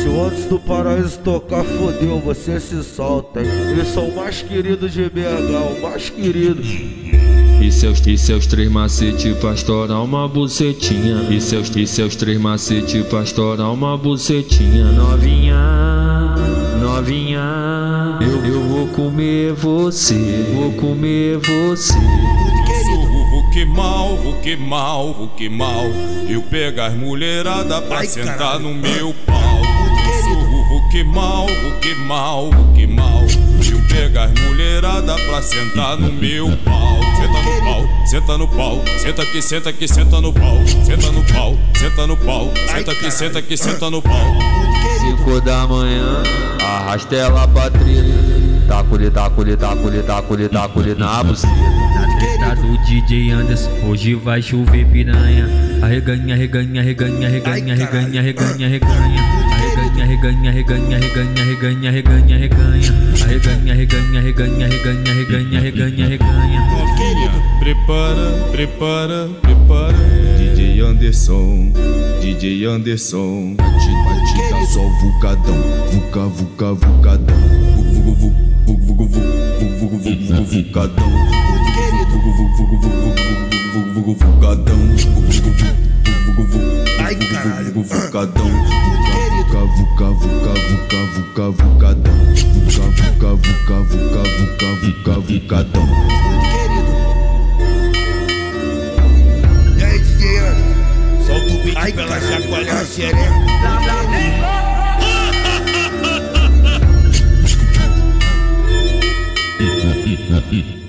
Se o antes do paraíso tocar, fodeu, você se solta? Eles são o mais queridos de BH, o mais querido. E seus, e seus três macete pra estourar uma bucetinha. E seus, e seus três macete pra estourar uma bucetinha. Novinha, novinha, eu, eu vou comer você, vou comer você. Vou que mal, vou que mal, vou que mal. Eu pego as mulherada pra Ai, sentar caralho. no meu pau. Vou que mal, vou que mal, vou que mal. Eu pego as mulherada pra sentar no meu pau. Senta no pau, senta no pau, senta aqui, senta aqui, senta no pau. Senta no pau, senta no pau, senta aqui, senta aqui, senta no pau. Cinco da manhã, arrasta ela pra trilha. Taco-lhe, taco-lhe, taco-lhe, taco-lhe, taco-lhe na buceta. Na treta do DJ Anderson, hoje vai chover piranha. Arreganha, arreganha, arreganha, arreganha, arreganha, arreganha, arreganha. Arreganha, reganha, reganha, reganha, reganha, reganha, reganha. Arreganha, reganha, reganha, reganha, reganha, reganha, reganha. Prepara, prepara, prepara. DJ Anderson, DJ Anderson. Batida só vulcadão, vulca, vulca, vulcadão. Vugu, vugu, vugu, vugu, vugu, vugu, vugu, vulcadão. Vugu, vugu, vugu, vugu, vugu, vugu, vulcadão. Vugu, vugu, vugu, vugu, vugu, vulcadão vuca, vuca, vuca, cavo vuca, cavo cavo cavo cavo cavo vuca, vuca, querido E aí, DJ Solta o beat pra ela chacoalhar a xereca. Mm-hmm.